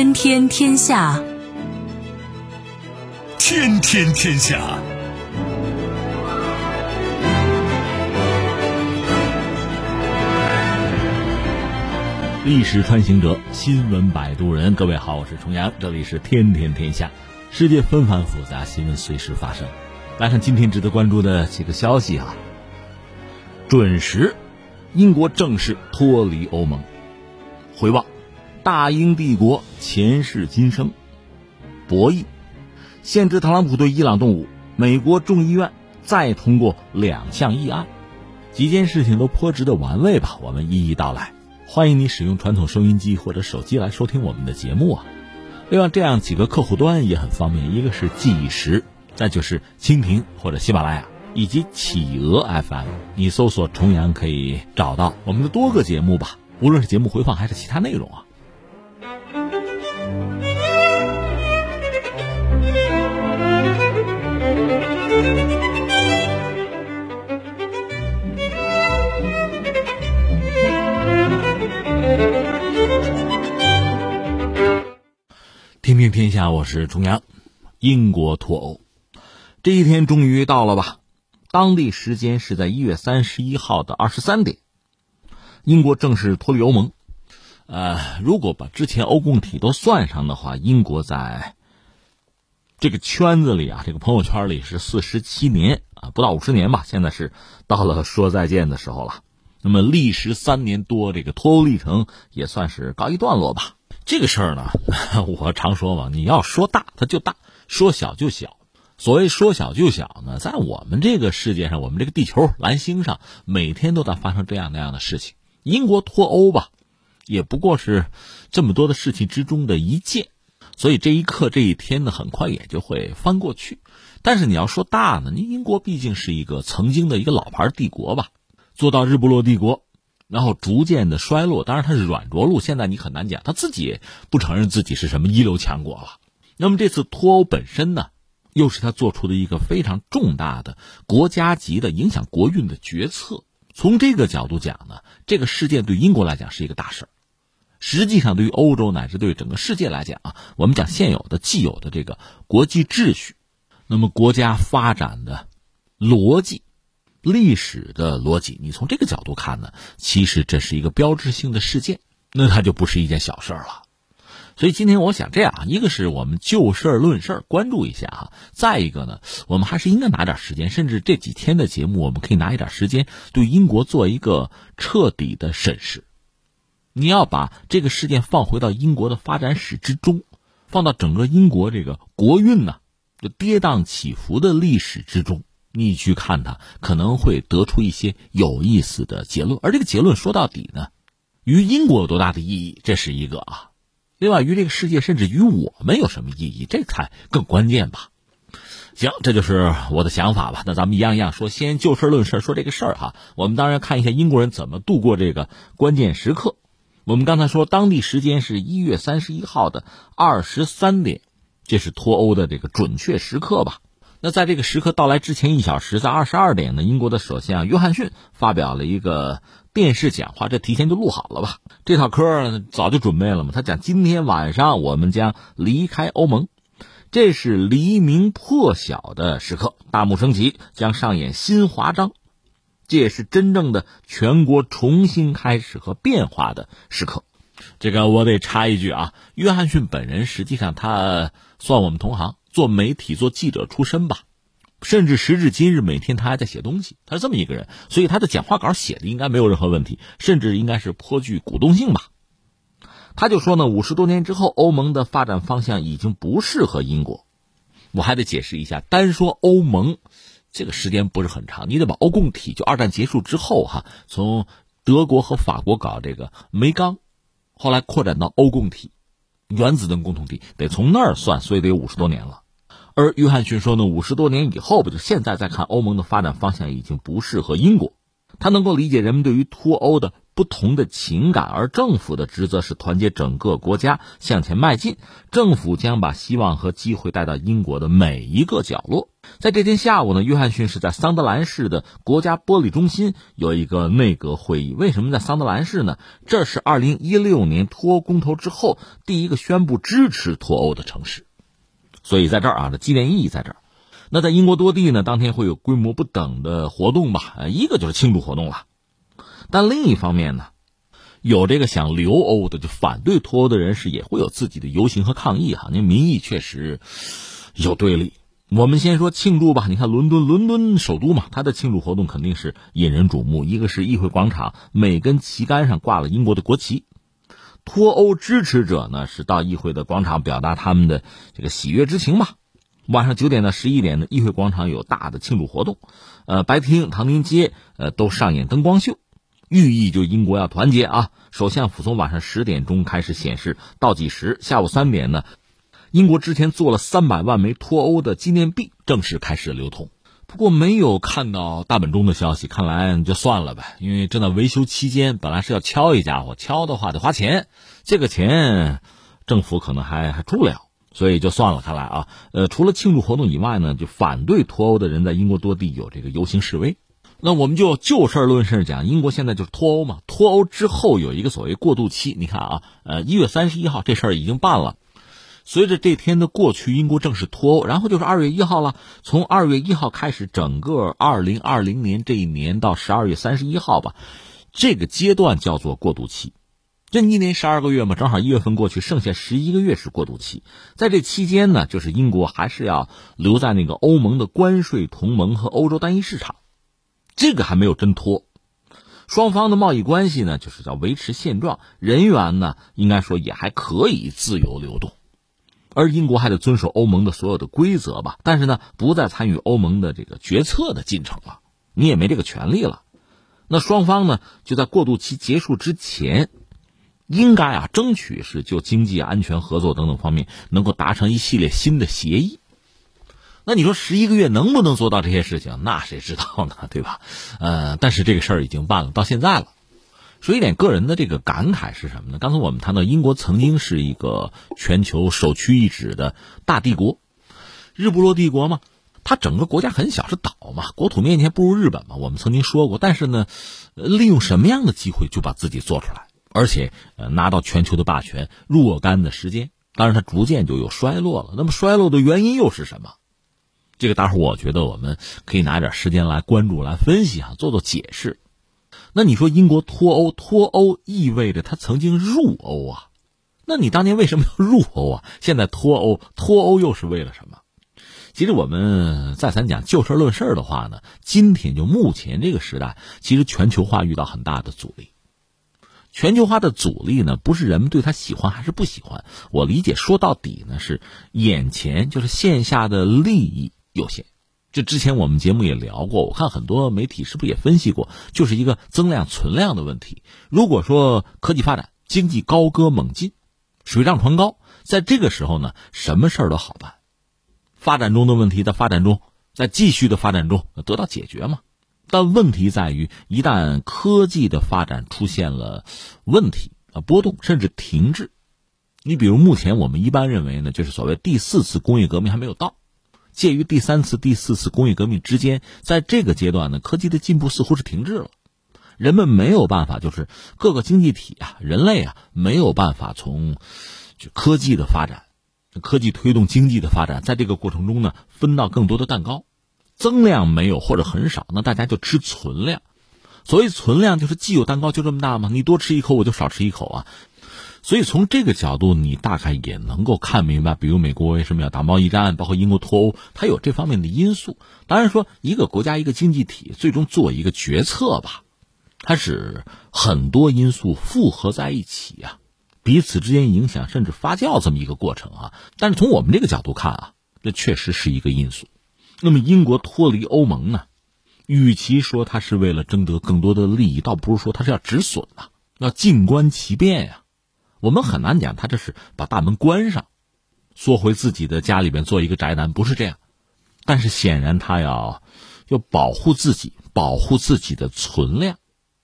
天天天下，天天天下。历史穿行者，新闻摆渡人。各位好，我是重阳，这里是天天天下。世界纷繁复杂，新闻随时发生。来看今天值得关注的几个消息啊。准时，英国正式脱离欧盟。回望，大英帝国前世今生。博弈，限制特朗普对伊朗动武。美国众议院再通过两项议案，几件事情都颇值得玩味吧？我们一一道来。欢迎你使用传统收音机或者手机来收听我们的节目啊！另外，这样几个客户端也很方便，一个是计时，再就是蜻蜓或者喜马拉雅以及企鹅 FM，你搜索“重阳”可以找到我们的多个节目吧，无论是节目回放还是其他内容啊。天天天下，我是重阳。英国脱欧这一天终于到了吧？当地时间是在一月三十一号的二十三点，英国正式脱离欧盟。呃，如果把之前欧共体都算上的话，英国在这个圈子里啊，这个朋友圈里是四十七年啊，不到五十年吧。现在是到了说再见的时候了。那么历时三年多，这个脱欧历程也算是告一段落吧。这个事儿呢，我常说嘛，你要说大，它就大；说小就小。所谓说小就小呢，在我们这个世界上，我们这个地球蓝星上，每天都在发生这样那样的事情。英国脱欧吧，也不过是这么多的事情之中的一件。所以这一刻这一天呢，很快也就会翻过去。但是你要说大呢，你英国毕竟是一个曾经的一个老牌帝国吧，做到日不落帝国。然后逐渐的衰落，当然它是软着陆。现在你很难讲，他自己不承认自己是什么一流强国了。那么这次脱欧本身呢，又是他做出的一个非常重大的国家级的影响国运的决策。从这个角度讲呢，这个事件对英国来讲是一个大事儿。实际上，对于欧洲乃至对整个世界来讲啊，我们讲现有的既有的这个国际秩序，那么国家发展的逻辑。历史的逻辑，你从这个角度看呢，其实这是一个标志性的事件，那它就不是一件小事儿了。所以今天我想这样啊，一个是我们就事论事关注一下哈；再一个呢，我们还是应该拿点时间，甚至这几天的节目，我们可以拿一点时间对英国做一个彻底的审视。你要把这个事件放回到英国的发展史之中，放到整个英国这个国运呢，就跌宕起伏的历史之中。你去看它，可能会得出一些有意思的结论。而这个结论说到底呢，于英国有多大的意义，这是一个啊；另外，于这个世界，甚至于我们有什么意义，这才更关键吧。行，这就是我的想法吧。那咱们一样一样说，先就事论事说这个事儿哈。我们当然看一下英国人怎么度过这个关键时刻。我们刚才说，当地时间是一月三十一号的二十三点，这是脱欧的这个准确时刻吧。那在这个时刻到来之前一小时，在二十二点呢，英国的首相约翰逊发表了一个电视讲话，这提前就录好了吧？这套嗑早就准备了嘛。他讲今天晚上我们将离开欧盟，这是黎明破晓的时刻，大幕升起，将上演新华章，这也是真正的全国重新开始和变化的时刻。这个我得插一句啊，约翰逊本人实际上他算我们同行。做媒体、做记者出身吧，甚至时至今日，每天他还在写东西。他是这么一个人，所以他的讲话稿写的应该没有任何问题，甚至应该是颇具鼓动性吧。他就说呢，五十多年之后，欧盟的发展方向已经不适合英国。我还得解释一下，单说欧盟，这个时间不是很长，你得把欧共体就二战结束之后哈，从德国和法国搞这个煤钢，后来扩展到欧共体。原子能共同体得从那儿算，所以得有五十多年了。而约翰逊说呢，五十多年以后不就现在再看欧盟的发展方向已经不适合英国。他能够理解人们对于脱欧的不同的情感，而政府的职责是团结整个国家向前迈进。政府将把希望和机会带到英国的每一个角落。在这天下午呢，约翰逊是在桑德兰市的国家玻璃中心有一个内阁会议。为什么在桑德兰市呢？这是二零一六年脱欧公投之后第一个宣布支持脱欧的城市，所以在这儿啊，这纪念意义在这儿。那在英国多地呢，当天会有规模不等的活动吧？一个就是庆祝活动了，但另一方面呢，有这个想留欧的，就反对脱欧的人士也会有自己的游行和抗议哈。那民意确实有对立。我们先说庆祝吧。你看伦敦，伦敦首都嘛，它的庆祝活动肯定是引人瞩目。一个是议会广场，每根旗杆上挂了英国的国旗。脱欧支持者呢，是到议会的广场表达他们的这个喜悦之情吧。晚上九点到十一点呢，议会广场有大的庆祝活动，呃，白厅、唐宁街，呃，都上演灯光秀，寓意就英国要团结啊。首相府从晚上十点钟开始显示倒计时，下午三点呢，英国之前做了三百万枚脱欧的纪念币正式开始流通，不过没有看到大本钟的消息，看来就算了吧，因为正在维修期间，本来是要敲一家伙，敲的话得花钱，这个钱政府可能还还出不了。所以就算了，看来啊，呃，除了庆祝活动以外呢，就反对脱欧的人在英国多地有这个游行示威。那我们就就事论事讲，英国现在就是脱欧嘛，脱欧之后有一个所谓过渡期。你看啊，呃，一月三十一号这事儿已经办了，随着这天的过去，英国正式脱欧，然后就是二月一号了。从二月一号开始，整个二零二零年这一年到十二月三十一号吧，这个阶段叫做过渡期。这一年十二个月嘛，正好一月份过去，剩下十一个月是过渡期。在这期间呢，就是英国还是要留在那个欧盟的关税同盟和欧洲单一市场，这个还没有真脱。双方的贸易关系呢，就是叫维持现状，人员呢应该说也还可以自由流动，而英国还得遵守欧盟的所有的规则吧。但是呢，不再参与欧盟的这个决策的进程了，你也没这个权利了。那双方呢，就在过渡期结束之前。应该啊，争取是就经济安全合作等等方面能够达成一系列新的协议。那你说十一个月能不能做到这些事情？那谁知道呢？对吧？呃，但是这个事儿已经办了，到现在了。说一点个人的这个感慨是什么呢？刚才我们谈到英国曾经是一个全球首屈一指的大帝国，日不落帝国嘛，它整个国家很小，是岛嘛，国土面积不如日本嘛。我们曾经说过，但是呢，利用什么样的机会就把自己做出来？而且，拿到全球的霸权若干的时间，当然它逐渐就有衰落了。那么衰落的原因又是什么？这个待会儿我觉得我们可以拿点时间来关注、来分析啊，做做解释。那你说英国脱欧，脱欧意味着他曾经入欧啊？那你当年为什么要入欧啊？现在脱欧，脱欧又是为了什么？其实我们再三讲就事论事的话呢，今天就目前这个时代，其实全球化遇到很大的阻力。全球化的阻力呢，不是人们对他喜欢还是不喜欢。我理解说到底呢，是眼前就是线下的利益有限。这之前我们节目也聊过，我看很多媒体是不是也分析过，就是一个增量存量的问题。如果说科技发展、经济高歌猛进、水涨船高，在这个时候呢，什么事儿都好办。发展中的问题在发展中，在继续的发展中得到解决嘛。但问题在于，一旦科技的发展出现了问题啊，波动甚至停滞，你比如目前我们一般认为呢，就是所谓第四次工业革命还没有到，介于第三次、第四次工业革命之间，在这个阶段呢，科技的进步似乎是停滞了，人们没有办法，就是各个经济体啊，人类啊，没有办法从就科技的发展，科技推动经济的发展，在这个过程中呢，分到更多的蛋糕。增量没有或者很少，那大家就吃存量。所谓存量，就是既有蛋糕就这么大吗？你多吃一口，我就少吃一口啊。所以从这个角度，你大概也能够看明白，比如美国为什么要打贸易战，包括英国脱欧，它有这方面的因素。当然说，一个国家一个经济体最终做一个决策吧，它是很多因素复合在一起啊，彼此之间影响甚至发酵这么一个过程啊。但是从我们这个角度看啊，这确实是一个因素。那么英国脱离欧盟呢？与其说它是为了争得更多的利益，倒不如说它是要止损呐，要静观其变呀。我们很难讲他这是把大门关上，缩回自己的家里边做一个宅男，不是这样。但是显然他要要保护自己，保护自己的存量，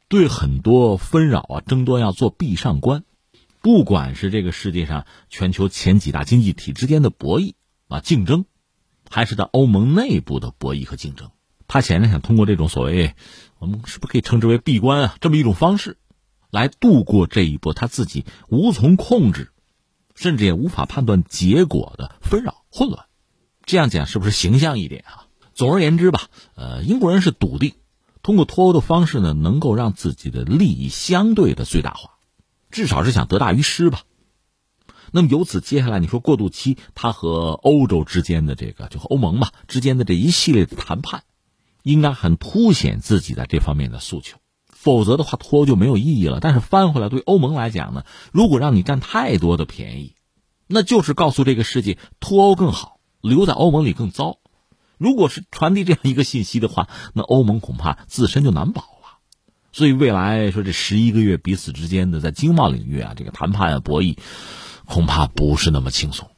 对很多纷扰啊争端要做壁上观。不管是这个世界上全球前几大经济体之间的博弈啊竞争，还是在欧盟内部的博弈和竞争，他显然想通过这种所谓，我们是不是可以称之为闭关啊这么一种方式，来度过这一波他自己无从控制，甚至也无法判断结果的纷扰混乱。这样讲是不是形象一点啊？总而言之吧，呃，英国人是笃定通过脱欧的方式呢，能够让自己的利益相对的最大化。至少是想得大于失吧。那么由此接下来，你说过渡期，他和欧洲之间的这个，就和欧盟吧之间的这一系列的谈判，应该很凸显自己在这方面的诉求。否则的话，脱欧就没有意义了。但是翻回来，对欧盟来讲呢，如果让你占太多的便宜，那就是告诉这个世界脱欧更好，留在欧盟里更糟。如果是传递这样一个信息的话，那欧盟恐怕自身就难保了。所以未来说这十一个月彼此之间的在经贸领域啊，这个谈判啊博弈，恐怕不是那么轻松。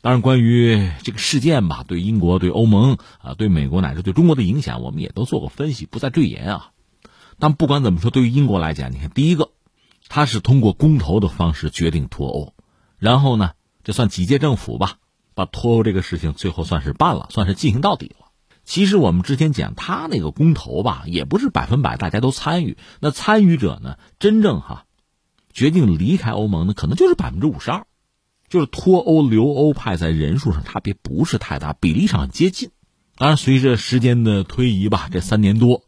当然，关于这个事件吧，对英国、对欧盟啊、对美国乃至对中国的影响，我们也都做过分析，不再赘言啊。但不管怎么说，对于英国来讲，你看，第一个，他是通过公投的方式决定脱欧，然后呢，这算几届政府吧，把脱欧这个事情最后算是办了，算是进行到底了。其实我们之前讲他那个公投吧，也不是百分百大家都参与。那参与者呢，真正哈决定离开欧盟的，可能就是百分之五十二，就是脱欧留欧派在人数上差别不是太大，比例上接近。当然，随着时间的推移吧，这三年多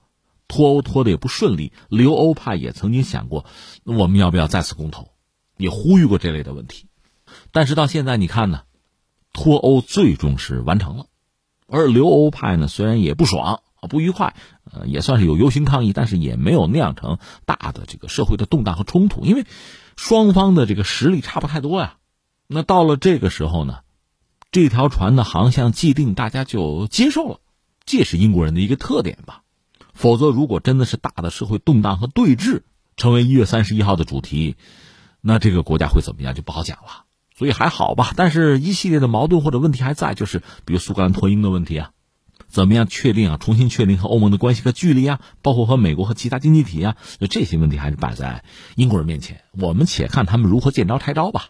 脱欧脱的也不顺利，留欧派也曾经想过，我们要不要再次公投，也呼吁过这类的问题。但是到现在你看呢，脱欧最终是完成了。而留欧派呢，虽然也不爽啊，不愉快，呃，也算是有游行抗议，但是也没有酿成大的这个社会的动荡和冲突，因为双方的这个实力差不太多呀。那到了这个时候呢，这条船的航向既定，大家就接受了，这是英国人的一个特点吧。否则，如果真的是大的社会动荡和对峙成为一月三十一号的主题，那这个国家会怎么样就不好讲了。所以还好吧，但是一系列的矛盾或者问题还在，就是比如苏格兰脱英的问题啊，怎么样确定啊，重新确定和欧盟的关系和距离啊，包括和美国和其他经济体啊，就这些问题还是摆在英国人面前。我们且看他们如何见招拆招吧。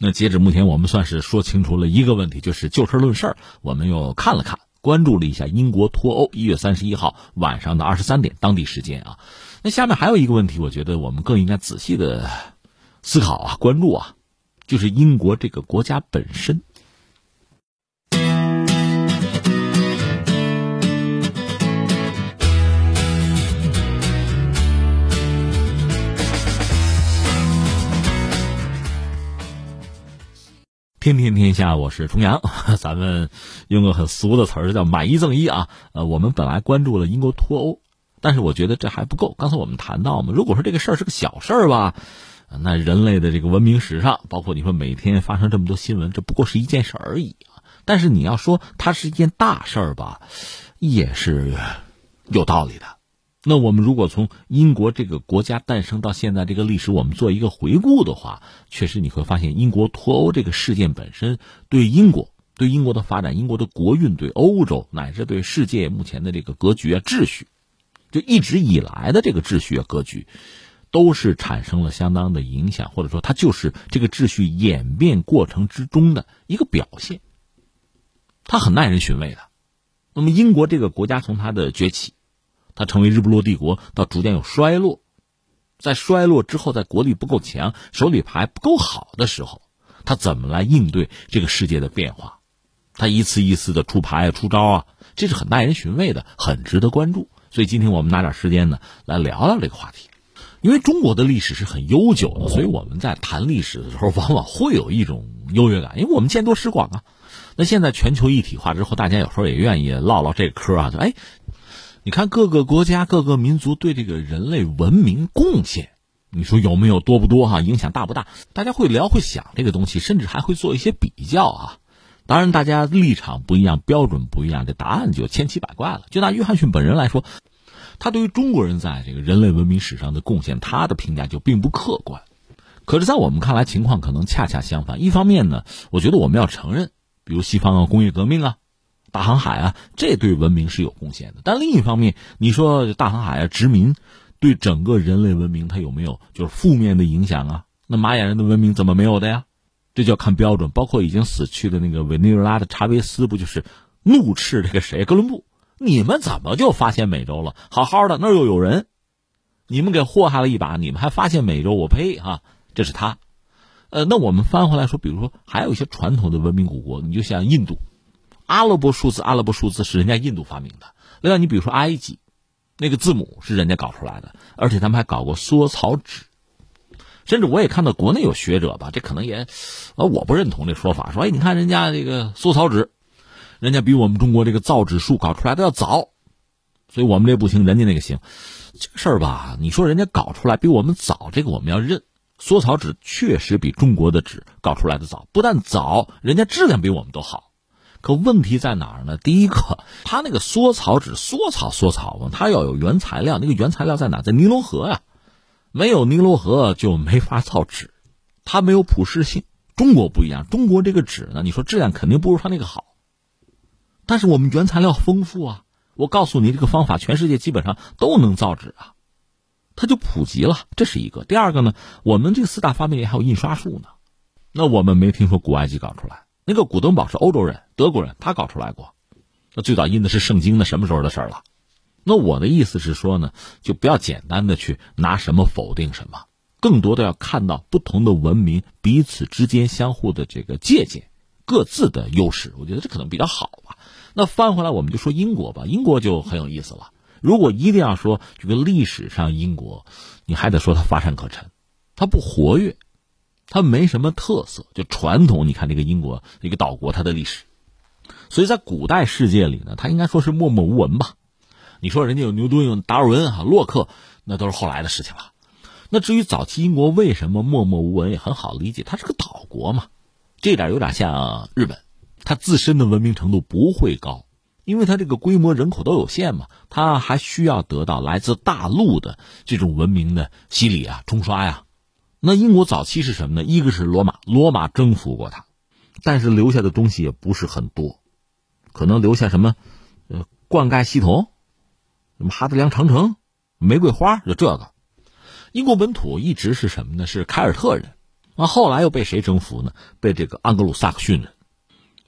那截止目前，我们算是说清楚了一个问题，就是就事论事我们又看了看，关注了一下英国脱欧。一月三十一号晚上的二十三点当地时间啊，那下面还有一个问题，我觉得我们更应该仔细的思考啊，关注啊。就是英国这个国家本身。天天天下，我是重阳。咱们用个很俗的词儿叫“买一赠一”啊。呃，我们本来关注了英国脱欧，但是我觉得这还不够。刚才我们谈到嘛，如果说这个事儿是个小事儿吧。那人类的这个文明史上，包括你说每天发生这么多新闻，这不过是一件事而已啊。但是你要说它是一件大事儿吧，也是有道理的。那我们如果从英国这个国家诞生到现在这个历史，我们做一个回顾的话，确实你会发现，英国脱欧这个事件本身对英国、对英国的发展、英国的国运、对欧洲乃至对世界目前的这个格局啊、秩序，就一直以来的这个秩序啊、格局。都是产生了相当的影响，或者说它就是这个秩序演变过程之中的一个表现，它很耐人寻味的。那么英国这个国家从它的崛起，它成为日不落帝国，到逐渐有衰落，在衰落之后，在国力不够强、手里牌不够好的时候，它怎么来应对这个世界的变化？它一次一次的出牌、出招啊，这是很耐人寻味的，很值得关注。所以今天我们拿点时间呢，来聊聊这个话题。因为中国的历史是很悠久的，所以我们在谈历史的时候，往往会有一种优越感，因为我们见多识广啊。那现在全球一体化之后，大家有时候也愿意唠唠这嗑啊，就哎，你看各个国家、各个民族对这个人类文明贡献，你说有没有多不多哈？影响大不大？大家会聊会想这个东西，甚至还会做一些比较啊。当然，大家立场不一样，标准不一样，这答案就千奇百怪了。就拿约翰逊本人来说。他对于中国人在这个人类文明史上的贡献，他的评价就并不客观。可是，在我们看来，情况可能恰恰相反。一方面呢，我觉得我们要承认，比如西方啊，工业革命啊，大航海啊，这对文明是有贡献的。但另一方面，你说大航海啊，殖民，对整个人类文明它有没有就是负面的影响啊？那玛雅人的文明怎么没有的呀？这就要看标准。包括已经死去的那个委内瑞拉的查韦斯，不就是怒斥这个谁哥伦布？你们怎么就发现美洲了？好好的那儿又有人，你们给祸害了一把，你们还发现美洲？我呸！哈，这是他。呃，那我们翻回来说，比如说还有一些传统的文明古国，你就像印度，阿拉伯数字，阿拉伯数字是人家印度发明的。另外，你比如说埃及，那个字母是人家搞出来的，而且他们还搞过缩草纸。甚至我也看到国内有学者吧，这可能也，呃，我不认同这说法，说哎，你看人家这个缩草纸。人家比我们中国这个造纸术搞出来的要早，所以我们这不行，人家那个行。这个事儿吧，你说人家搞出来比我们早，这个我们要认。缩草纸确实比中国的纸搞出来的早，不但早，人家质量比我们都好。可问题在哪儿呢？第一个，它那个缩草纸，缩草缩草嘛，它要有原材料，那个原材料在哪？在尼罗河呀，没有尼罗河就没法造纸，它没有普适性。中国不一样，中国这个纸呢，你说质量肯定不如它那个好。但是我们原材料丰富啊！我告诉你，这个方法全世界基本上都能造纸啊，它就普及了。这是一个。第二个呢，我们这四大发明里还有印刷术呢。那我们没听说古埃及搞出来，那个古登堡是欧洲人，德国人，他搞出来过。那最早印的是圣经，那什么时候的事了？那我的意思是说呢，就不要简单的去拿什么否定什么，更多的要看到不同的文明彼此之间相互的这个借鉴，各自的优势。我觉得这可能比较好吧。那翻回来，我们就说英国吧。英国就很有意思了。如果一定要说这个历史上英国，你还得说它乏善可陈，它不活跃，它没什么特色。就传统，你看这个英国一个岛国，它的历史，所以在古代世界里呢，它应该说是默默无闻吧。你说人家有牛顿、有达尔文、哈洛克，那都是后来的事情了。那至于早期英国为什么默默无闻，也很好理解，它是个岛国嘛。这点有点像日本。它自身的文明程度不会高，因为它这个规模人口都有限嘛，它还需要得到来自大陆的这种文明的洗礼啊、冲刷呀。那英国早期是什么呢？一个是罗马，罗马征服过它，但是留下的东西也不是很多，可能留下什么，呃，灌溉系统，什么哈德良长城、玫瑰花，就这个。英国本土一直是什么呢？是凯尔特人，那后来又被谁征服呢？被这个盎格鲁撒克逊人。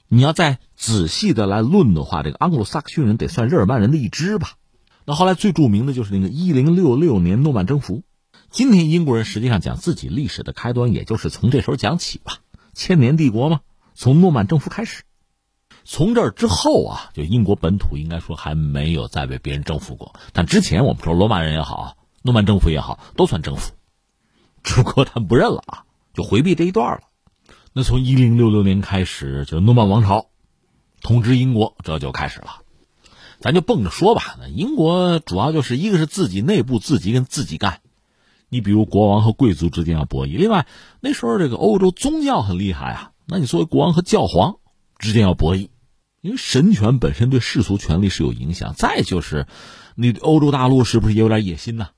你要再仔细的来论的话，这个盎格鲁撒克逊人得算日耳曼人的一支吧。那后来最著名的就是那个一零六六年诺曼征服。今天英国人实际上讲自己历史的开端，也就是从这时候讲起吧。千年帝国嘛，从诺曼征服开始。从这儿之后啊，就英国本土应该说还没有再被别人征服过。但之前我们说罗马人也好，诺曼征服也好，都算征服，只不过他们不认了啊，就回避这一段了。那从一零六六年开始，就诺曼王朝统治英国，这就开始了。咱就蹦着说吧，那英国主要就是一个是自己内部自己跟自己干，你比如国王和贵族之间要博弈。另外那时候这个欧洲宗教很厉害啊，那你作为国王和教皇之间要博弈，因为神权本身对世俗权力是有影响。再就是你欧洲大陆是不是也有点野心呢？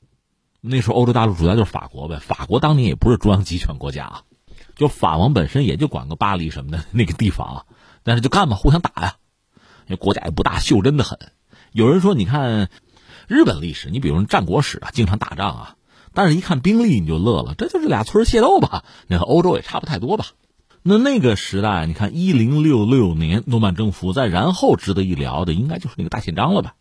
那时候欧洲大陆主要就是法国呗，法国当年也不是中央集权国家啊。就法王本身也就管个巴黎什么的那个地方啊，但是就干嘛互相打呀，因为国家也不大，袖珍的很。有人说，你看日本历史，你比如战国史啊，经常打仗啊，但是一看兵力你就乐了，这就是俩村械斗吧？你看欧洲也差不太多吧？那那个时代，你看一零六六年诺曼征服，再然后值得一聊的，应该就是那个大宪章了吧？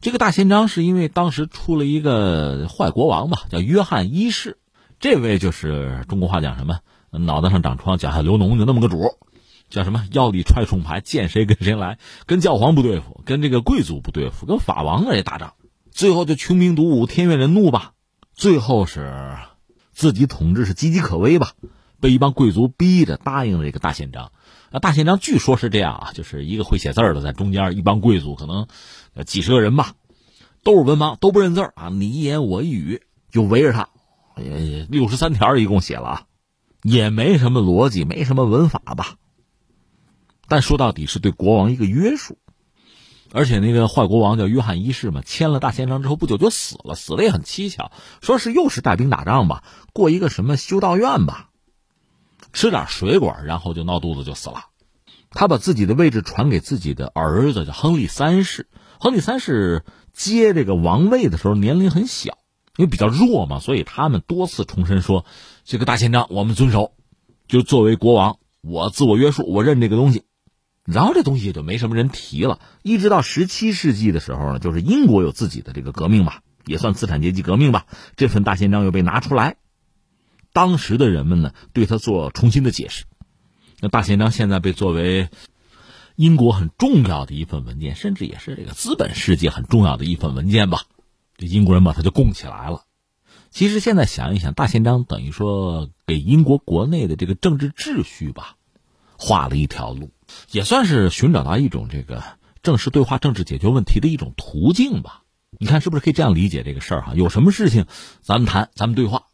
这个大宪章是因为当时出了一个坏国王吧，叫约翰一世，这位就是中国话讲什么？脑袋上长疮，脚下流脓，就那么个主，叫什么？腰里揣重牌，见谁跟谁来，跟教皇不对付，跟这个贵族不对付，跟法王也打仗，最后就穷兵黩武，天怨人怒吧。最后是自己统治是岌岌可危吧，被一帮贵族逼着答应了这个大宪章。啊，大宪章据说是这样啊，就是一个会写字的在中间，一帮贵族可能几十个人吧，都是文盲，都不认字啊，你一言我一语就围着他，六十三条一共写了啊。也没什么逻辑，没什么文法吧。但说到底是对国王一个约束，而且那个坏国王叫约翰一世嘛，签了大宪章之后不久就死了，死的也很蹊跷，说是又是带兵打仗吧，过一个什么修道院吧，吃点水果，然后就闹肚子就死了。他把自己的位置传给自己的儿子，叫亨利三世。亨利三世接这个王位的时候年龄很小，因为比较弱嘛，所以他们多次重申说，这个大宪章我们遵守，就作为国王，我自我约束，我认这个东西。然后这东西也就没什么人提了。一直到十七世纪的时候呢，就是英国有自己的这个革命吧，也算资产阶级革命吧。这份大宪章又被拿出来，当时的人们呢对他做重新的解释。那大宪章现在被作为英国很重要的一份文件，甚至也是这个资本世界很重要的一份文件吧。这英国人把它就供起来了。其实现在想一想，大宪章等于说给英国国内的这个政治秩序吧，画了一条路。也算是寻找到一种这个正式对话、政治解决问题的一种途径吧。你看是不是可以这样理解这个事儿哈？有什么事情，咱们谈，咱们对话。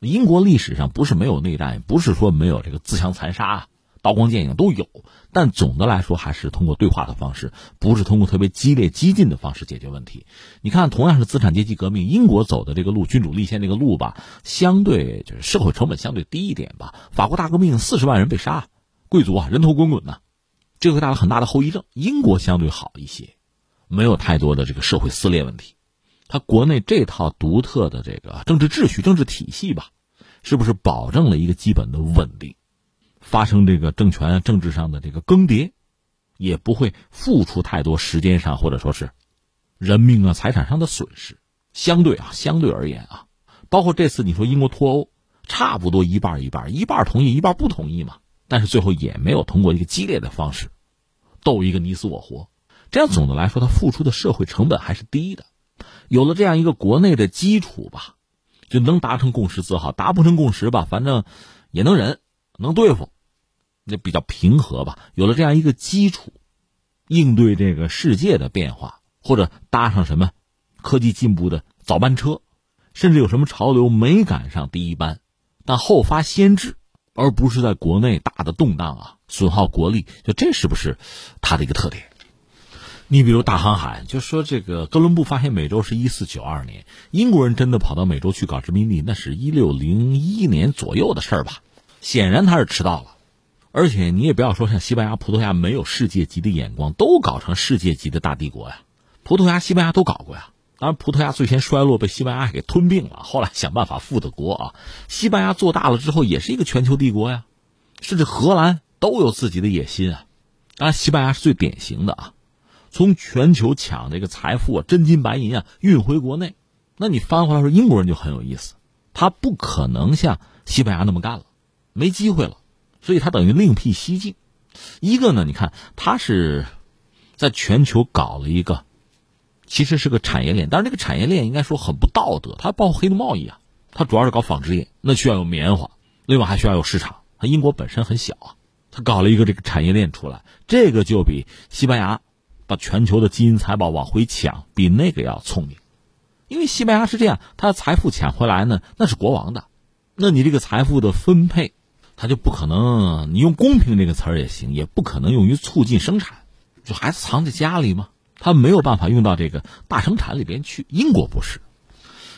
英国历史上不是没有内战，不是说没有这个自相残杀、刀光剑影都有，但总的来说还是通过对话的方式，不是通过特别激烈、激进的方式解决问题。你看，同样是资产阶级革命，英国走的这个路，君主立宪这个路吧，相对就是社会成本相对低一点吧。法国大革命四十万人被杀，贵族啊人头滚滚呐。这会带来很大的后遗症。英国相对好一些，没有太多的这个社会撕裂问题。它国内这套独特的这个政治秩序、政治体系吧，是不是保证了一个基本的稳定？发生这个政权政治上的这个更迭，也不会付出太多时间上或者说是人命啊、财产上的损失。相对啊，相对而言啊，包括这次你说英国脱欧，差不多一半一半，一半同意，一半不同意嘛。但是最后也没有通过一个激烈的方式斗一个你死我活，这样总的来说，他付出的社会成本还是低的。有了这样一个国内的基础吧，就能达成共识自豪，达不成共识吧，反正也能忍，能对付，那比较平和吧。有了这样一个基础，应对这个世界的变化，或者搭上什么科技进步的早班车，甚至有什么潮流没赶上第一班，但后发先至。而不是在国内大的动荡啊，损耗国力，就这是不是它的一个特点？你比如大航海，就说这个哥伦布发现美洲是一四九二年，英国人真的跑到美洲去搞殖民地，那是一六零一年左右的事儿吧？显然他是迟到了，而且你也不要说像西班牙、葡萄牙没有世界级的眼光，都搞成世界级的大帝国呀，葡萄牙、西班牙都搞过呀。当，葡萄牙最先衰落，被西班牙给吞并了。后来想办法复的国啊。西班牙做大了之后，也是一个全球帝国呀。甚至荷兰都有自己的野心啊。当然，西班牙是最典型的啊，从全球抢这个财富啊，真金白银啊，运回国内。那你翻回来说，英国人就很有意思，他不可能像西班牙那么干了，没机会了，所以他等于另辟蹊径。一个呢，你看他是在全球搞了一个。其实是个产业链，但是这个产业链应该说很不道德，它包括黑奴贸易啊，它主要是搞纺织业，那需要有棉花，另外还需要有市场。它英国本身很小啊，它搞了一个这个产业链出来，这个就比西班牙把全球的金银财宝往回抢，比那个要聪明。因为西班牙是这样，它的财富抢回来呢，那是国王的，那你这个财富的分配，它就不可能，你用公平这个词儿也行，也不可能用于促进生产，就孩子藏在家里吗？他没有办法用到这个大生产里边去。英国不是，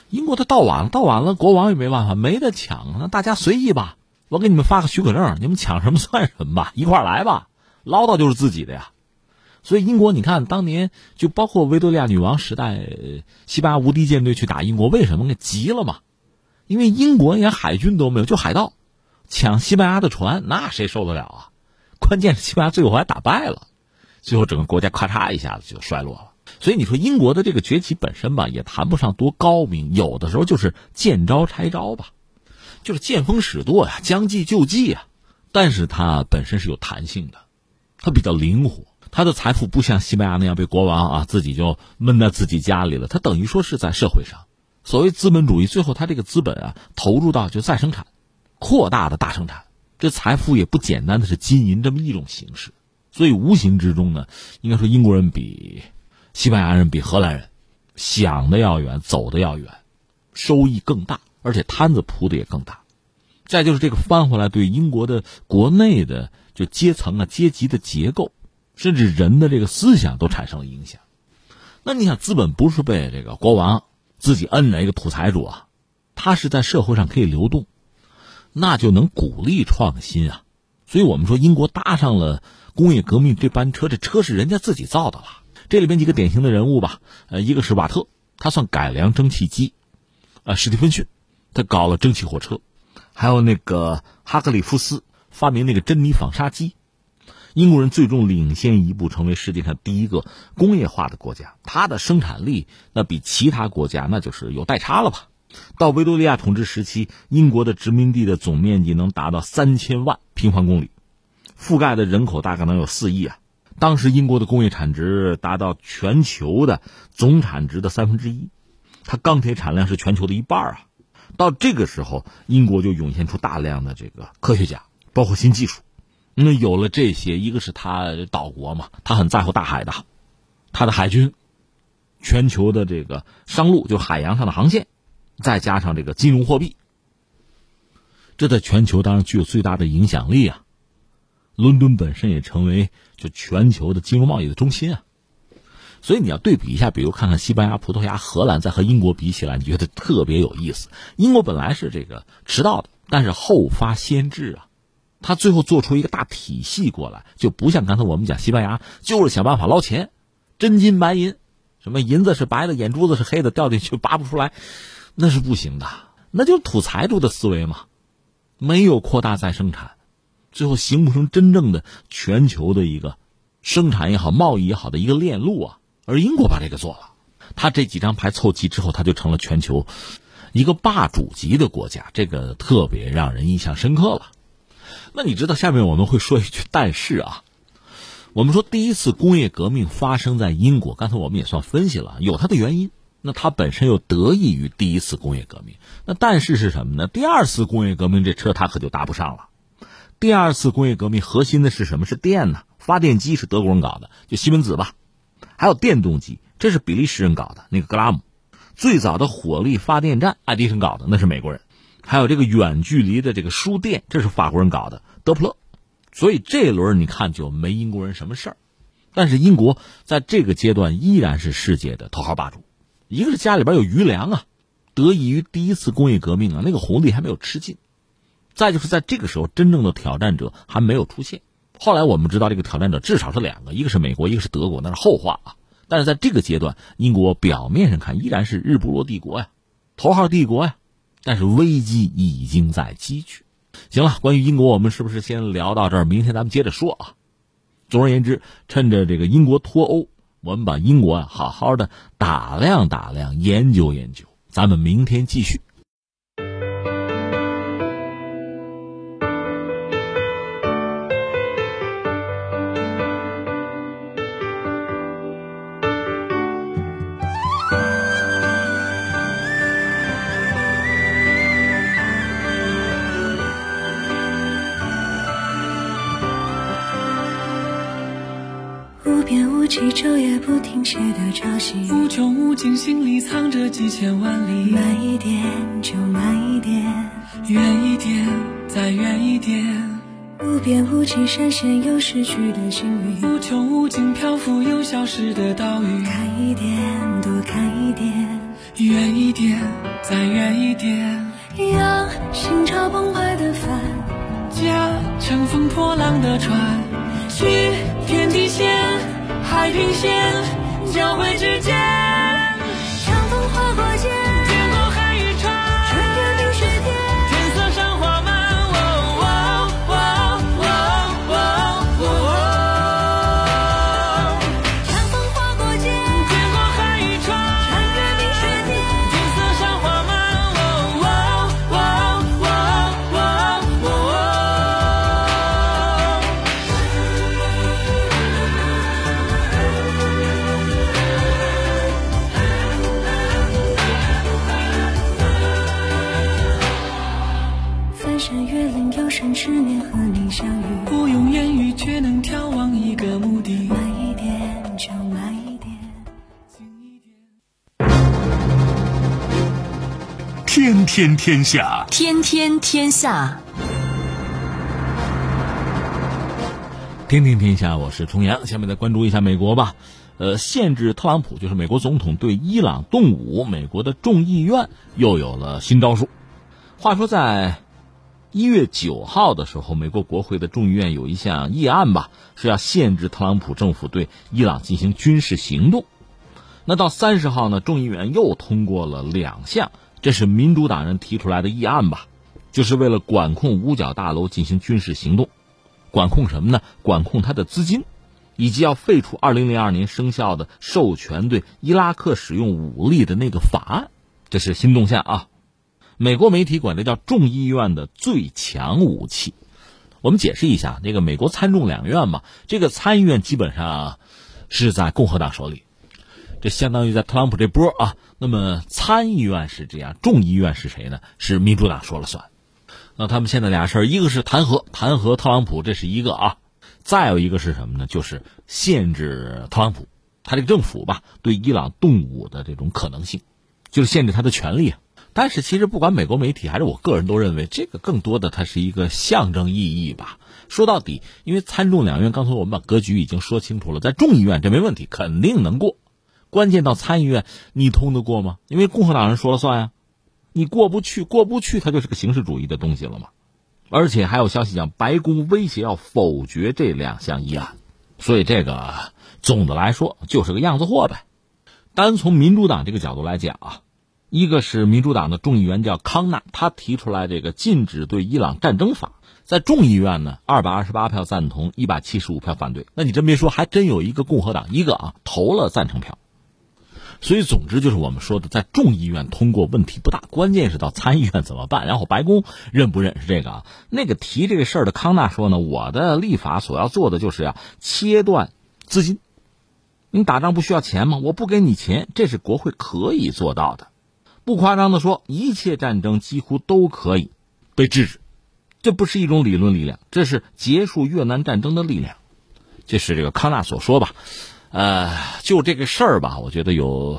英国他到晚了，到晚了，国王也没办法，没得抢。那大家随意吧，我给你们发个许可证，你们抢什么算什么吧，一块来吧，捞到就是自己的呀。所以英国，你看当年就包括维多利亚女王时代，西班牙无敌舰队去打英国，为什么给急了嘛？因为英国连海军都没有，就海盗抢西班牙的船，那谁受得了啊？关键是西班牙最后还打败了。最后，整个国家咔嚓一下子就衰落了。所以你说英国的这个崛起本身吧，也谈不上多高明，有的时候就是见招拆招吧，就是见风使舵呀，将计就计呀。但是它本身是有弹性的，它比较灵活，它的财富不像西班牙那样被国王啊自己就闷在自己家里了，它等于说是在社会上。所谓资本主义，最后它这个资本啊投入到就再生产、扩大的大生产，这财富也不简单的是金银这么一种形式。所以无形之中呢，应该说英国人比西班牙人、比荷兰人想的要远，走的要远，收益更大，而且摊子铺的也更大。再就是这个翻回来，对英国的国内的就阶层啊、阶级的结构，甚至人的这个思想都产生了影响。那你想，资本不是被这个国王自己摁着一个土财主啊，他是在社会上可以流动，那就能鼓励创新啊。所以我们说，英国搭上了。工业革命这班车，这车是人家自己造的了。这里边几个典型的人物吧，呃，一个是瓦特，他算改良蒸汽机，呃，史蒂芬逊，他搞了蒸汽火车，还有那个哈克里夫斯发明那个珍妮纺纱机。英国人最终领先一步，成为世界上第一个工业化的国家。它的生产力那比其他国家那就是有代差了吧？到维多利亚统治时期，英国的殖民地的总面积能达到三千万平方公里，覆盖的人口大概能有四亿啊。当时英国的工业产值达到全球的总产值的三分之一，它钢铁产量是全球的一半啊。到这个时候，英国就涌现出大量的这个科学家，包括新技术。那有了这些，一个是他岛国嘛，他很在乎大海的，他的海军，全球的这个商路就海洋上的航线，再加上这个金融货币，这在全球当然具有最大的影响力啊。伦敦本身也成为就全球的金融贸易的中心啊。所以你要对比一下，比如看看西班牙、葡萄牙、荷兰，在和英国比起来，你觉得特别有意思。英国本来是这个迟到的，但是后发先至啊。他最后做出一个大体系过来，就不像刚才我们讲西班牙，就是想办法捞钱，真金白银，什么银子是白的，眼珠子是黑的，掉进去拔不出来，那是不行的，那就是土财主的思维嘛，没有扩大再生产，最后形不成真正的全球的一个生产也好、贸易也好的一个链路啊。而英国把这个做了，他这几张牌凑齐之后，他就成了全球一个霸主级的国家，这个特别让人印象深刻了。那你知道下面我们会说一句但是啊，我们说第一次工业革命发生在英国，刚才我们也算分析了，有它的原因。那它本身又得益于第一次工业革命。那但是是什么呢？第二次工业革命这车它可就搭不上了。第二次工业革命核心的是什么？是电呢？发电机是德国人搞的，就西门子吧。还有电动机，这是比利时人搞的，那个格拉姆。最早的火力发电站，爱迪生搞的，那是美国人。还有这个远距离的这个输电，这是法国人搞的，德普勒。所以这一轮你看就没英国人什么事儿。但是英国在这个阶段依然是世界的头号霸主。一个是家里边有余粮啊，得益于第一次工业革命啊，那个红利还没有吃尽。再就是在这个时候，真正的挑战者还没有出现。后来我们知道，这个挑战者至少是两个，一个是美国，一个是德国，那是后话啊。但是在这个阶段，英国表面上看依然是日不落帝国呀，头号帝国呀。但是危机已经在积聚。行了，关于英国，我们是不是先聊到这儿？明天咱们接着说啊。总而言之，趁着这个英国脱欧，我们把英国啊好好的打量打量，研究研究。咱们明天继续。潮汐，无穷无尽，心里藏着几千万里。慢一点，就慢一点；远一点，再远一点。无边无际，闪现又逝去的幸运。无穷无尽，漂浮又消失的岛屿。看一点，多看一点；远一点，再远一点。让心潮澎湃的帆，驾乘风破浪的船，去天地线。海平线交汇之间。天天下，天天天下，天天天下。我是重阳，下面再关注一下美国吧。呃，限制特朗普就是美国总统对伊朗动武，美国的众议院又有了新招数。话说，在一月九号的时候，美国国会的众议院有一项议案吧，是要限制特朗普政府对伊朗进行军事行动。那到三十号呢，众议员又通过了两项。这是民主党人提出来的议案吧？就是为了管控五角大楼进行军事行动，管控什么呢？管控它的资金，以及要废除二零零二年生效的授权对伊拉克使用武力的那个法案。这是新动向啊！美国媒体管这叫众议院的最强武器。我们解释一下，那个美国参众两院嘛，这个参议院基本上是在共和党手里，这相当于在特朗普这波啊。那么参议院是这样，众议院是谁呢？是民主党说了算。那他们现在俩事儿，一个是弹劾弹劾特朗普，这是一个啊；再有一个是什么呢？就是限制特朗普他这个政府吧对伊朗动武的这种可能性，就是限制他的权利。但是其实不管美国媒体还是我个人都认为，这个更多的它是一个象征意义吧。说到底，因为参众两院刚才我们把格局已经说清楚了，在众议院这没问题，肯定能过。关键到参议院，你通得过吗？因为共和党人说了算呀，你过不去，过不去，它就是个形式主义的东西了嘛。而且还有消息讲，白宫威胁要否决这两项议案，所以这个总的来说就是个样子货呗。单从民主党这个角度来讲啊，一个是民主党的众议员叫康纳，他提出来这个禁止对伊朗战争法，在众议院呢，二百二十八票赞同，一百七十五票反对。那你真别说，还真有一个共和党一个啊投了赞成票。所以，总之就是我们说的，在众议院通过问题不大，关键是到参议院怎么办？然后白宫认不认识这个啊？那个提这个事儿的康纳说呢，我的立法所要做的就是要切断资金。你打仗不需要钱吗？我不给你钱，这是国会可以做到的。不夸张的说，一切战争几乎都可以被制止。这不是一种理论力量，这是结束越南战争的力量。这是这个康纳所说吧？呃，就这个事儿吧，我觉得有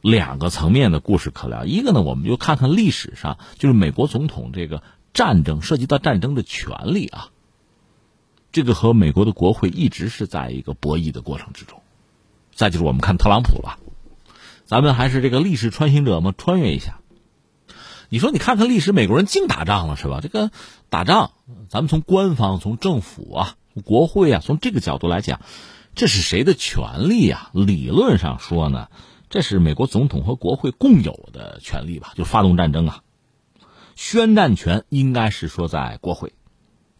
两个层面的故事可聊。一个呢，我们就看看历史上，就是美国总统这个战争涉及到战争的权利啊，这个和美国的国会一直是在一个博弈的过程之中。再就是我们看特朗普了，咱们还是这个历史穿行者嘛，穿越一下。你说你看看历史，美国人净打仗了是吧？这个打仗，咱们从官方、从政府啊、国会啊，从这个角度来讲。这是谁的权利呀？理论上说呢，这是美国总统和国会共有的权利吧？就发动战争啊，宣战权应该是说在国会，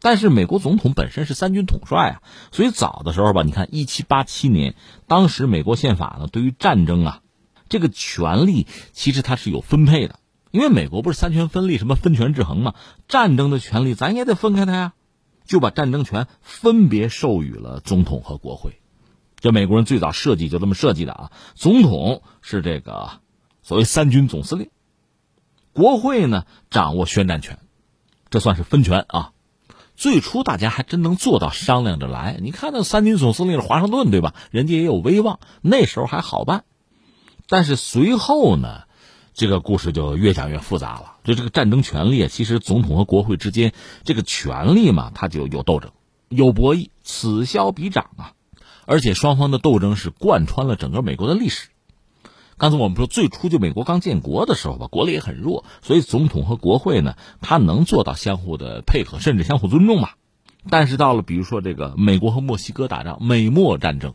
但是美国总统本身是三军统帅啊，所以早的时候吧，你看一七八七年，当时美国宪法呢，对于战争啊，这个权利其实它是有分配的，因为美国不是三权分立，什么分权制衡嘛，战争的权利咱也得分开它呀，就把战争权分别授予了总统和国会。这美国人最早设计就这么设计的啊，总统是这个所谓三军总司令，国会呢掌握宣战权，这算是分权啊。最初大家还真能做到商量着来，你看那三军总司令是华盛顿对吧？人家也有威望，那时候还好办。但是随后呢，这个故事就越讲越复杂了。就这个战争权力，其实总统和国会之间这个权力嘛，它就有斗争，有博弈，此消彼长啊。而且双方的斗争是贯穿了整个美国的历史。刚才我们说，最初就美国刚建国的时候吧，国力也很弱，所以总统和国会呢，他能做到相互的配合，甚至相互尊重嘛。但是到了比如说这个美国和墨西哥打仗，美墨战争，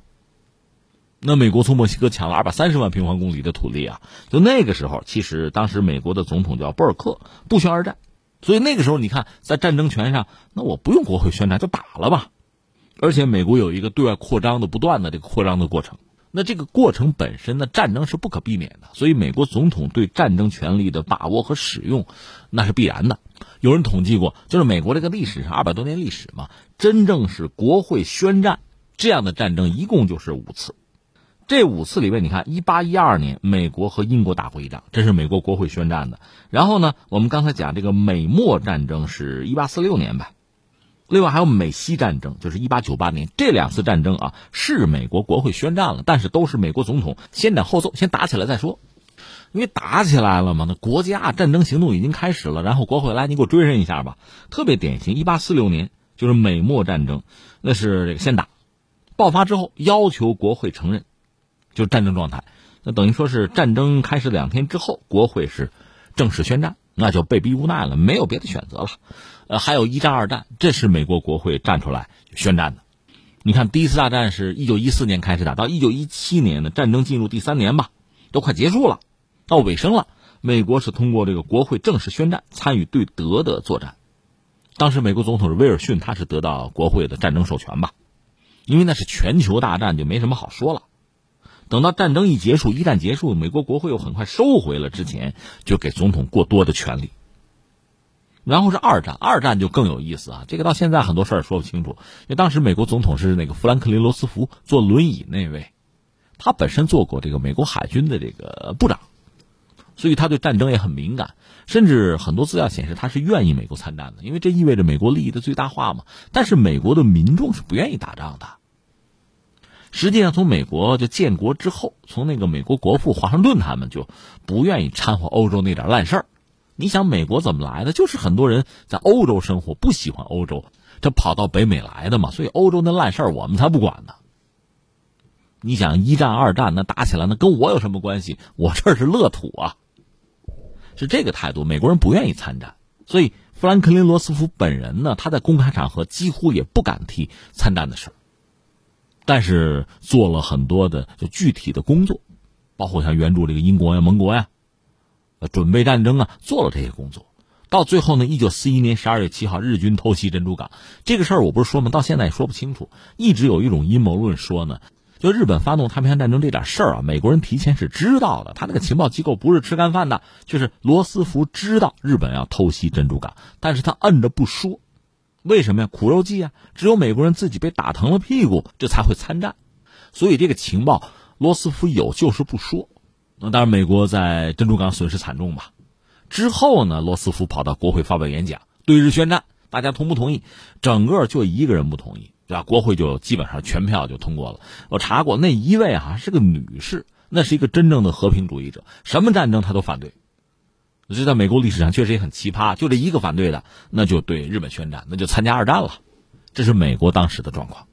那美国从墨西哥抢了二百三十万平方公里的土地啊，就那个时候，其实当时美国的总统叫布尔克，不宣而战，所以那个时候你看，在战争权上，那我不用国会宣战就打了吧。而且美国有一个对外扩张的不断的这个扩张的过程，那这个过程本身呢，战争是不可避免的，所以美国总统对战争权力的把握和使用，那是必然的。有人统计过，就是美国这个历史上二百多年历史嘛，真正是国会宣战这样的战争一共就是五次。这五次里面，你看，一八一二年美国和英国打过一仗，这是美国国会宣战的。然后呢，我们刚才讲这个美墨战争是一八四六年吧。另外还有美西战争，就是一八九八年这两次战争啊，是美国国会宣战了，但是都是美国总统先斩后奏，先打起来再说。因为打起来了嘛，那国家战争行动已经开始了，然后国会来，你给我追认一下吧。特别典型，一八四六年就是美墨战争，那是这个先打，爆发之后要求国会承认，就是战争状态。那等于说是战争开始两天之后，国会是正式宣战，那就被逼无奈了，没有别的选择了。呃，还有一战、二战，这是美国国会站出来宣战的。你看，第一次大战是一九一四年开始打，到一九一七年的战争进入第三年吧，都快结束了，到尾声了。美国是通过这个国会正式宣战，参与对德的作战。当时美国总统是威尔逊，他是得到国会的战争授权吧？因为那是全球大战，就没什么好说了。等到战争一结束，一战结束，美国国会又很快收回了之前就给总统过多的权利。然后是二战，二战就更有意思啊！这个到现在很多事儿说不清楚，因为当时美国总统是那个富兰克林·罗斯福，坐轮椅那位，他本身做过这个美国海军的这个部长，所以他对战争也很敏感，甚至很多资料显示他是愿意美国参战的，因为这意味着美国利益的最大化嘛。但是美国的民众是不愿意打仗的。实际上，从美国就建国之后，从那个美国国父华盛顿他们就不愿意掺和欧洲那点烂事儿。你想美国怎么来的？就是很多人在欧洲生活，不喜欢欧洲，这跑到北美来的嘛。所以欧洲那烂事儿我们才不管呢。你想一战、二战那打起来，那跟我有什么关系？我这是乐土啊，是这个态度。美国人不愿意参战，所以富兰克林·罗斯福本人呢，他在公开场合几乎也不敢提参战的事儿。但是做了很多的就具体的工作，包括像援助这个英国呀、盟国呀，准备战争啊，做了这些工作。到最后呢，一九四一年十二月七号，日军偷袭珍珠港这个事儿，我不是说吗？到现在也说不清楚。一直有一种阴谋论说呢，就日本发动太平洋战争这点事儿啊，美国人提前是知道的。他那个情报机构不是吃干饭的，就是罗斯福知道日本要偷袭珍珠港，但是他摁着不说。为什么呀？苦肉计啊！只有美国人自己被打疼了屁股，这才会参战。所以这个情报，罗斯福有就是不说。那当然，美国在珍珠港损失惨重吧。之后呢，罗斯福跑到国会发表演讲，对日宣战，大家同不同意？整个就一个人不同意，对吧？国会就基本上全票就通过了。我查过，那一位啊是个女士，那是一个真正的和平主义者，什么战争她都反对。这在美国历史上确实也很奇葩，就这一个反对的，那就对日本宣战，那就参加二战了。这是美国当时的状况，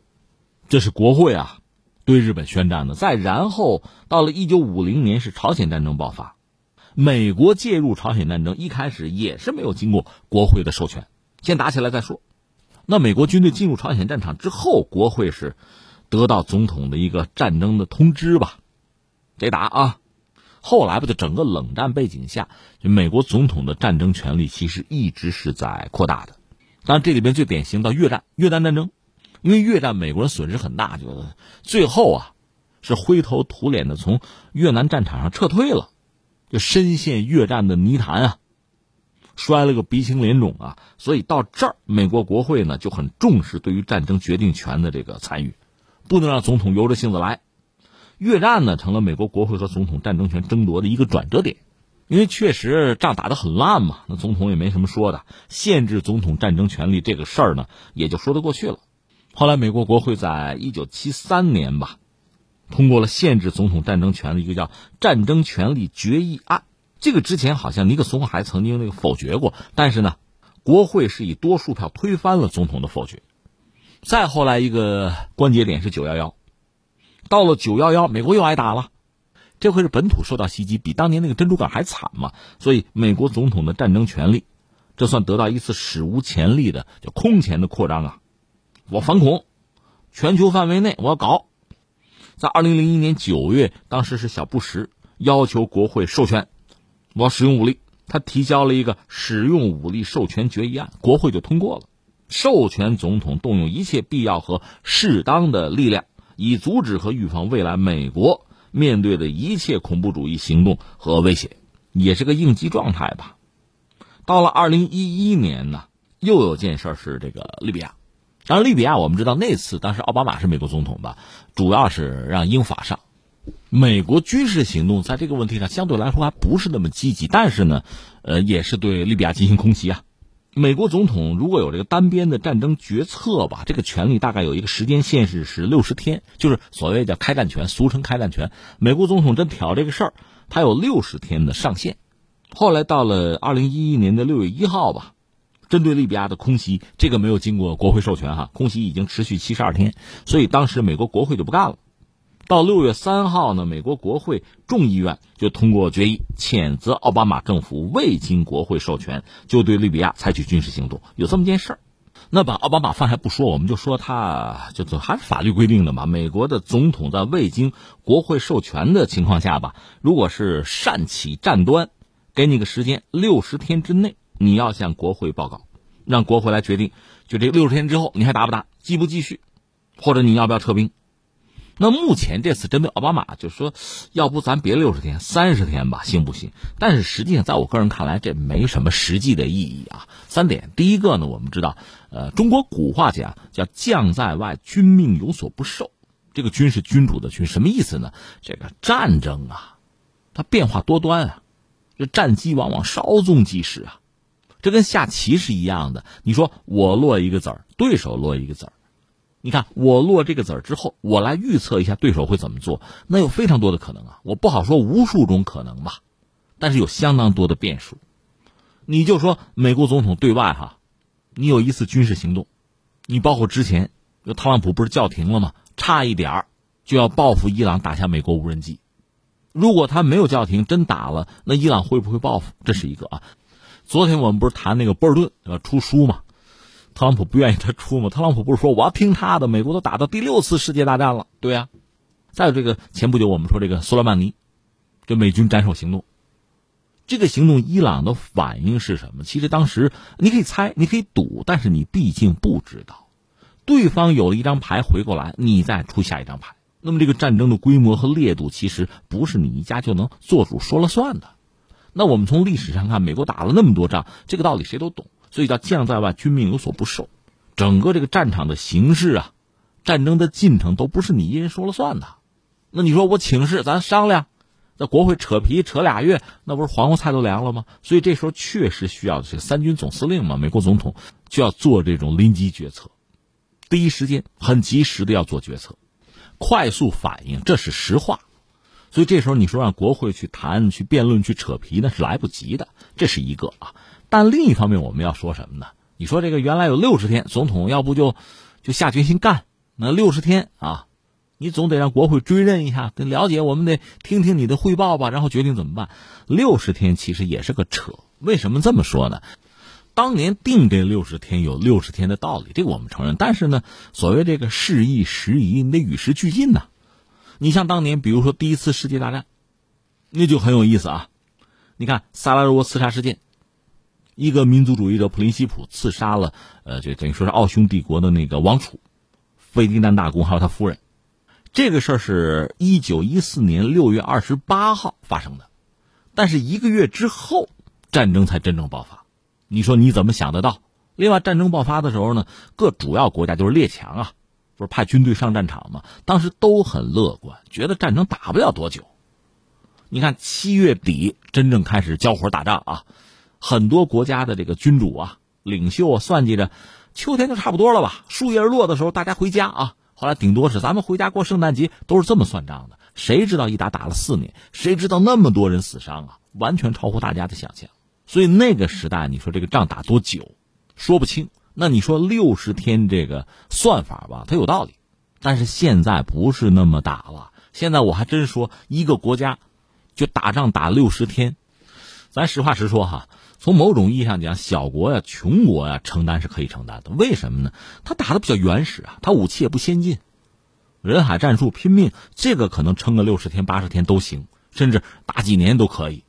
这是国会啊对日本宣战的。再然后到了一九五零年是朝鲜战争爆发，美国介入朝鲜战争一开始也是没有经过国会的授权，先打起来再说。那美国军队进入朝鲜战场之后，国会是得到总统的一个战争的通知吧，得打啊。后来吧，就整个冷战背景下，就美国总统的战争权力其实一直是在扩大的。当然，这里边最典型的越战，越南战争，因为越战美国人损失很大，就最后啊是灰头土脸的从越南战场上撤退了，就深陷越战的泥潭啊，摔了个鼻青脸肿啊。所以到这儿，美国国会呢就很重视对于战争决定权的这个参与，不能让总统由着性子来。越战呢，成了美国国会和总统战争权争夺的一个转折点，因为确实仗打得很烂嘛，那总统也没什么说的，限制总统战争权利这个事儿呢，也就说得过去了。后来美国国会在一九七三年吧，通过了限制总统战争权的一个叫《战争权利决议案》，这个之前好像尼克松还曾经那个否决过，但是呢，国会是以多数票推翻了总统的否决。再后来一个关节点是九幺幺。到了九幺幺，美国又挨打了，这回是本土受到袭击，比当年那个珍珠港还惨嘛。所以美国总统的战争权力，这算得到一次史无前例的叫空前的扩张啊！我反恐，全球范围内我要搞。在二零零一年九月，当时是小布什要求国会授权我使用武力，他提交了一个使用武力授权决议案，国会就通过了，授权总统动用一切必要和适当的力量。以阻止和预防未来美国面对的一切恐怖主义行动和威胁，也是个应急状态吧。到了二零一一年呢，又有件事是这个利比亚。当然，利比亚我们知道那次当时奥巴马是美国总统吧，主要是让英法上。美国军事行动在这个问题上相对来说还不是那么积极，但是呢，呃，也是对利比亚进行空袭啊。美国总统如果有这个单边的战争决策吧，这个权利大概有一个时间限制是六十天，就是所谓叫开战权，俗称开战权。美国总统真挑这个事儿，他有六十天的上限。后来到了二零一一年的六月一号吧，针对利比亚的空袭，这个没有经过国会授权哈，空袭已经持续七十二天，所以当时美国国会就不干了。到六月三号呢，美国国会众议院就通过决议，谴责奥巴马政府未经国会授权就对利比亚采取军事行动，有这么件事儿。那把奥巴马放下不说，我们就说他就还是法律规定的嘛。美国的总统在未经国会授权的情况下吧，如果是擅起战端，给你个时间，六十天之内你要向国会报告，让国会来决定，就这六十天之后你还打不打，继不继续，或者你要不要撤兵。那目前这次针对奥巴马，就说要不咱别六十天，三十天吧，行不行？但是实际上，在我个人看来，这没什么实际的意义啊。三点，第一个呢，我们知道，呃，中国古话讲叫“将在外，君命有所不受”，这个“君”是君主的“君”，什么意思呢？这个战争啊，它变化多端啊，这战机往往稍纵即逝啊，这跟下棋是一样的。你说我落一个子儿，对手落一个子儿。你看，我落这个子儿之后，我来预测一下对手会怎么做，那有非常多的可能啊！我不好说无数种可能吧，但是有相当多的变数。你就说美国总统对外哈，你有一次军事行动，你包括之前，特朗普不是叫停了吗？差一点儿就要报复伊朗打下美国无人机，如果他没有叫停，真打了，那伊朗会不会报复？这是一个啊。昨天我们不是谈那个波尔顿呃出书嘛？特朗普不愿意他出嘛？特朗普不是说我要听他的？美国都打到第六次世界大战了，对呀。再有这个前不久我们说这个苏莱曼尼，这美军斩首行动，这个行动伊朗的反应是什么？其实当时你可以猜，你可以赌，但是你毕竟不知道，对方有了一张牌回过来，你再出下一张牌。那么这个战争的规模和烈度，其实不是你一家就能做主说了算的。那我们从历史上看，美国打了那么多仗，这个道理谁都懂。所以叫将在外，军命有所不受。整个这个战场的形势啊，战争的进程都不是你一人说了算的。那你说我请示，咱商量，在国会扯皮扯俩月，那不是黄瓜菜都凉了吗？所以这时候确实需要的是三军总司令嘛，美国总统就要做这种临机决策，第一时间很及时的要做决策，快速反应，这是实话。所以这时候你说让国会去谈、去辩论、去扯皮，那是来不及的。这是一个啊。但另一方面，我们要说什么呢？你说这个原来有六十天，总统要不就就下决心干？那六十天啊，你总得让国会追认一下，跟了解，我们得听听你的汇报吧，然后决定怎么办。六十天其实也是个扯。为什么这么说呢？当年定这六十天有六十天的道理，这个我们承认。但是呢，所谓这个事宜时宜，你得与时俱进呐。你像当年，比如说第一次世界大战，那就很有意思啊。你看萨拉热窝刺杀事件。一个民族主义者普林西普刺杀了，呃，就等于说是奥匈帝国的那个王储，费迪南大公还有他夫人。这个事儿是一九一四年六月二十八号发生的，但是一个月之后，战争才真正爆发。你说你怎么想得到？另外，战争爆发的时候呢，各主要国家就是列强啊，不是派军队上战场吗？当时都很乐观，觉得战争打不了多久。你看七月底真正开始交火打仗啊。很多国家的这个君主啊、领袖啊，算计着，秋天就差不多了吧？树叶落的时候，大家回家啊。后来顶多是咱们回家过圣诞节，都是这么算账的。谁知道一打打了四年？谁知道那么多人死伤啊？完全超乎大家的想象。所以那个时代，你说这个仗打多久，说不清。那你说六十天这个算法吧，它有道理。但是现在不是那么打了。现在我还真说，一个国家就打仗打六十天，咱实话实说哈。从某种意义上讲，小国呀、穷国呀，承担是可以承担的。为什么呢？他打的比较原始啊，他武器也不先进，人海战术拼命，这个可能撑个六十天、八十天都行，甚至打几年都可以。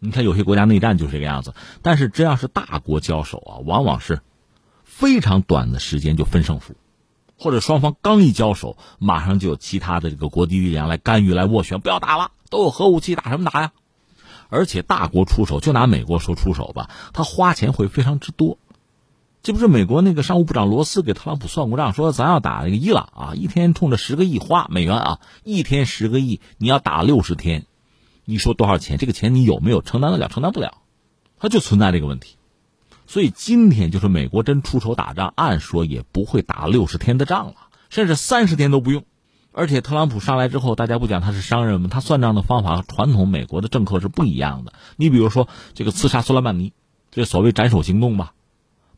你看有些国家内战就是这个样子。但是这要是大国交手啊，往往是非常短的时间就分胜负，或者双方刚一交手，马上就有其他的这个国际力量来干预、来斡旋，不要打了，都有核武器，打什么打呀？而且大国出手，就拿美国说出手吧，他花钱会非常之多。这不是美国那个商务部长罗斯给特朗普算过账，说咱要打那个伊朗啊，一天冲着十个亿花美元啊，一天十个亿，你要打六十天，你说多少钱？这个钱你有没有承担得了？承担不了，他就存在这个问题。所以今天就是美国真出手打仗，按说也不会打六十天的仗了，甚至三十天都不用。而且特朗普上来之后，大家不讲他是商人吗？他算账的方法和传统美国的政客是不一样的。你比如说这个刺杀苏莱曼尼，这所谓斩首行动吧，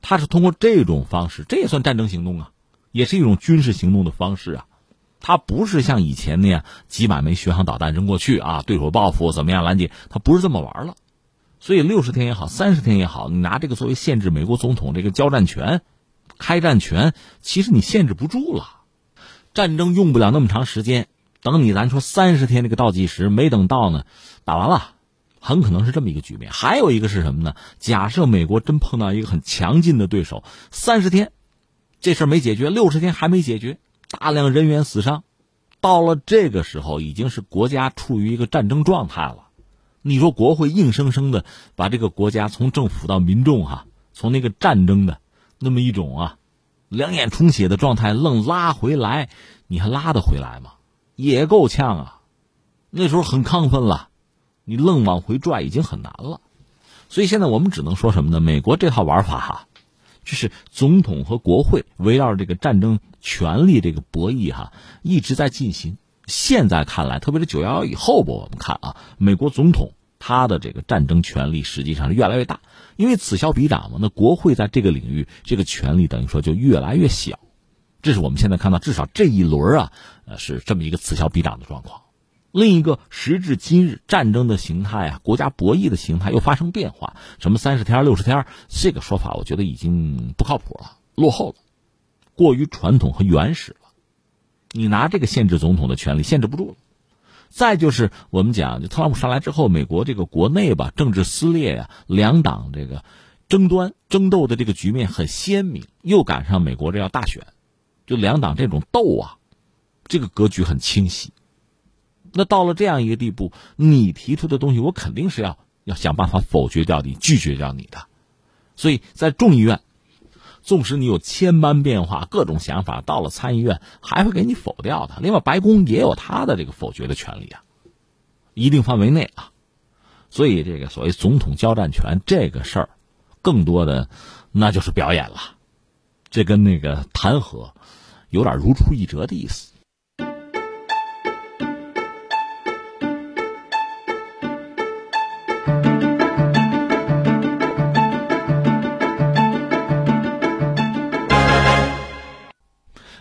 他是通过这种方式，这也算战争行动啊，也是一种军事行动的方式啊。他不是像以前那样几百枚巡航导弹扔过去啊，对手报复怎么样拦截？他不是这么玩了。所以六十天也好，三十天也好，你拿这个作为限制美国总统这个交战权、开战权，其实你限制不住了。战争用不了那么长时间，等你咱说三十天这个倒计时没等到呢，打完了，很可能是这么一个局面。还有一个是什么呢？假设美国真碰到一个很强劲的对手，三十天这事没解决，六十天还没解决，大量人员死伤，到了这个时候已经是国家处于一个战争状态了。你说国会硬生生的把这个国家从政府到民众哈，从那个战争的那么一种啊两眼充血的状态愣拉回来，你还拉得回来吗？也够呛啊！那时候很亢奋了，你愣往回拽已经很难了。所以现在我们只能说什么呢？美国这套玩法哈，就是总统和国会围绕这个战争权力这个博弈哈一直在进行。现在看来，特别是九幺幺以后吧，我们看啊，美国总统他的这个战争权力实际上是越来越大，因为此消彼长嘛。那国会在这个领域这个权力等于说就越来越小，这是我们现在看到至少这一轮啊，呃，是这么一个此消彼长的状况。另一个时至今日，战争的形态啊，国家博弈的形态又发生变化。什么三十天、六十天，这个说法我觉得已经不靠谱了，落后了，过于传统和原始了。你拿这个限制总统的权利限制不住了。再就是我们讲，就特朗普上来之后，美国这个国内吧，政治撕裂呀，两党这个争端争斗的这个局面很鲜明。又赶上美国这要大选，就两党这种斗啊，这个格局很清晰。那到了这样一个地步，你提出的东西，我肯定是要要想办法否决掉你，拒绝掉你的。所以在众议院。纵使你有千般变化、各种想法，到了参议院还会给你否掉的。另外，白宫也有他的这个否决的权利啊，一定范围内啊。所以，这个所谓总统交战权这个事儿，更多的那就是表演了，这跟那个弹劾有点如出一辙的意思。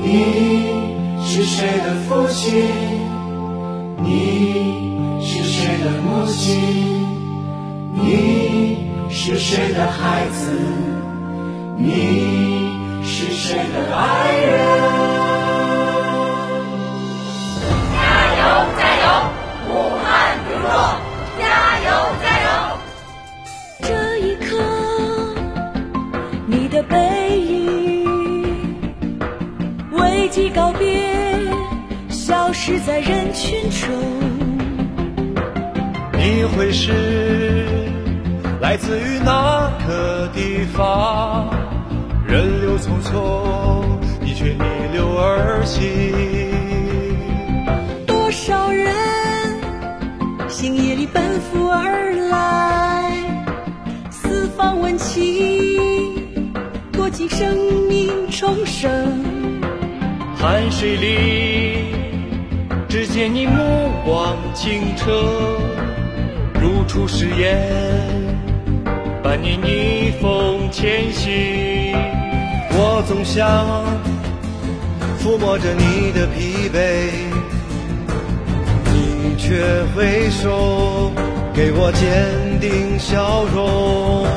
你是谁的父亲？你是谁的母亲？你是谁的孩子？你是谁的爱人？失在人群中。你会是来自于哪个地方？人流匆匆，你却逆流而行。多少人星夜里奔赴而来，四方问起，多几生命重生。汗水里，只见你目光清澈，如初誓言，伴你逆风前行。我总想抚摸着你的疲惫，你却挥手给我坚定笑容。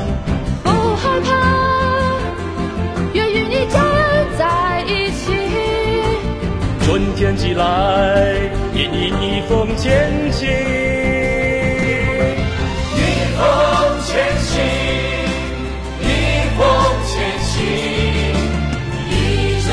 春天起来，也逆风前行。逆风前行，逆风前行，以这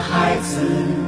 孩子？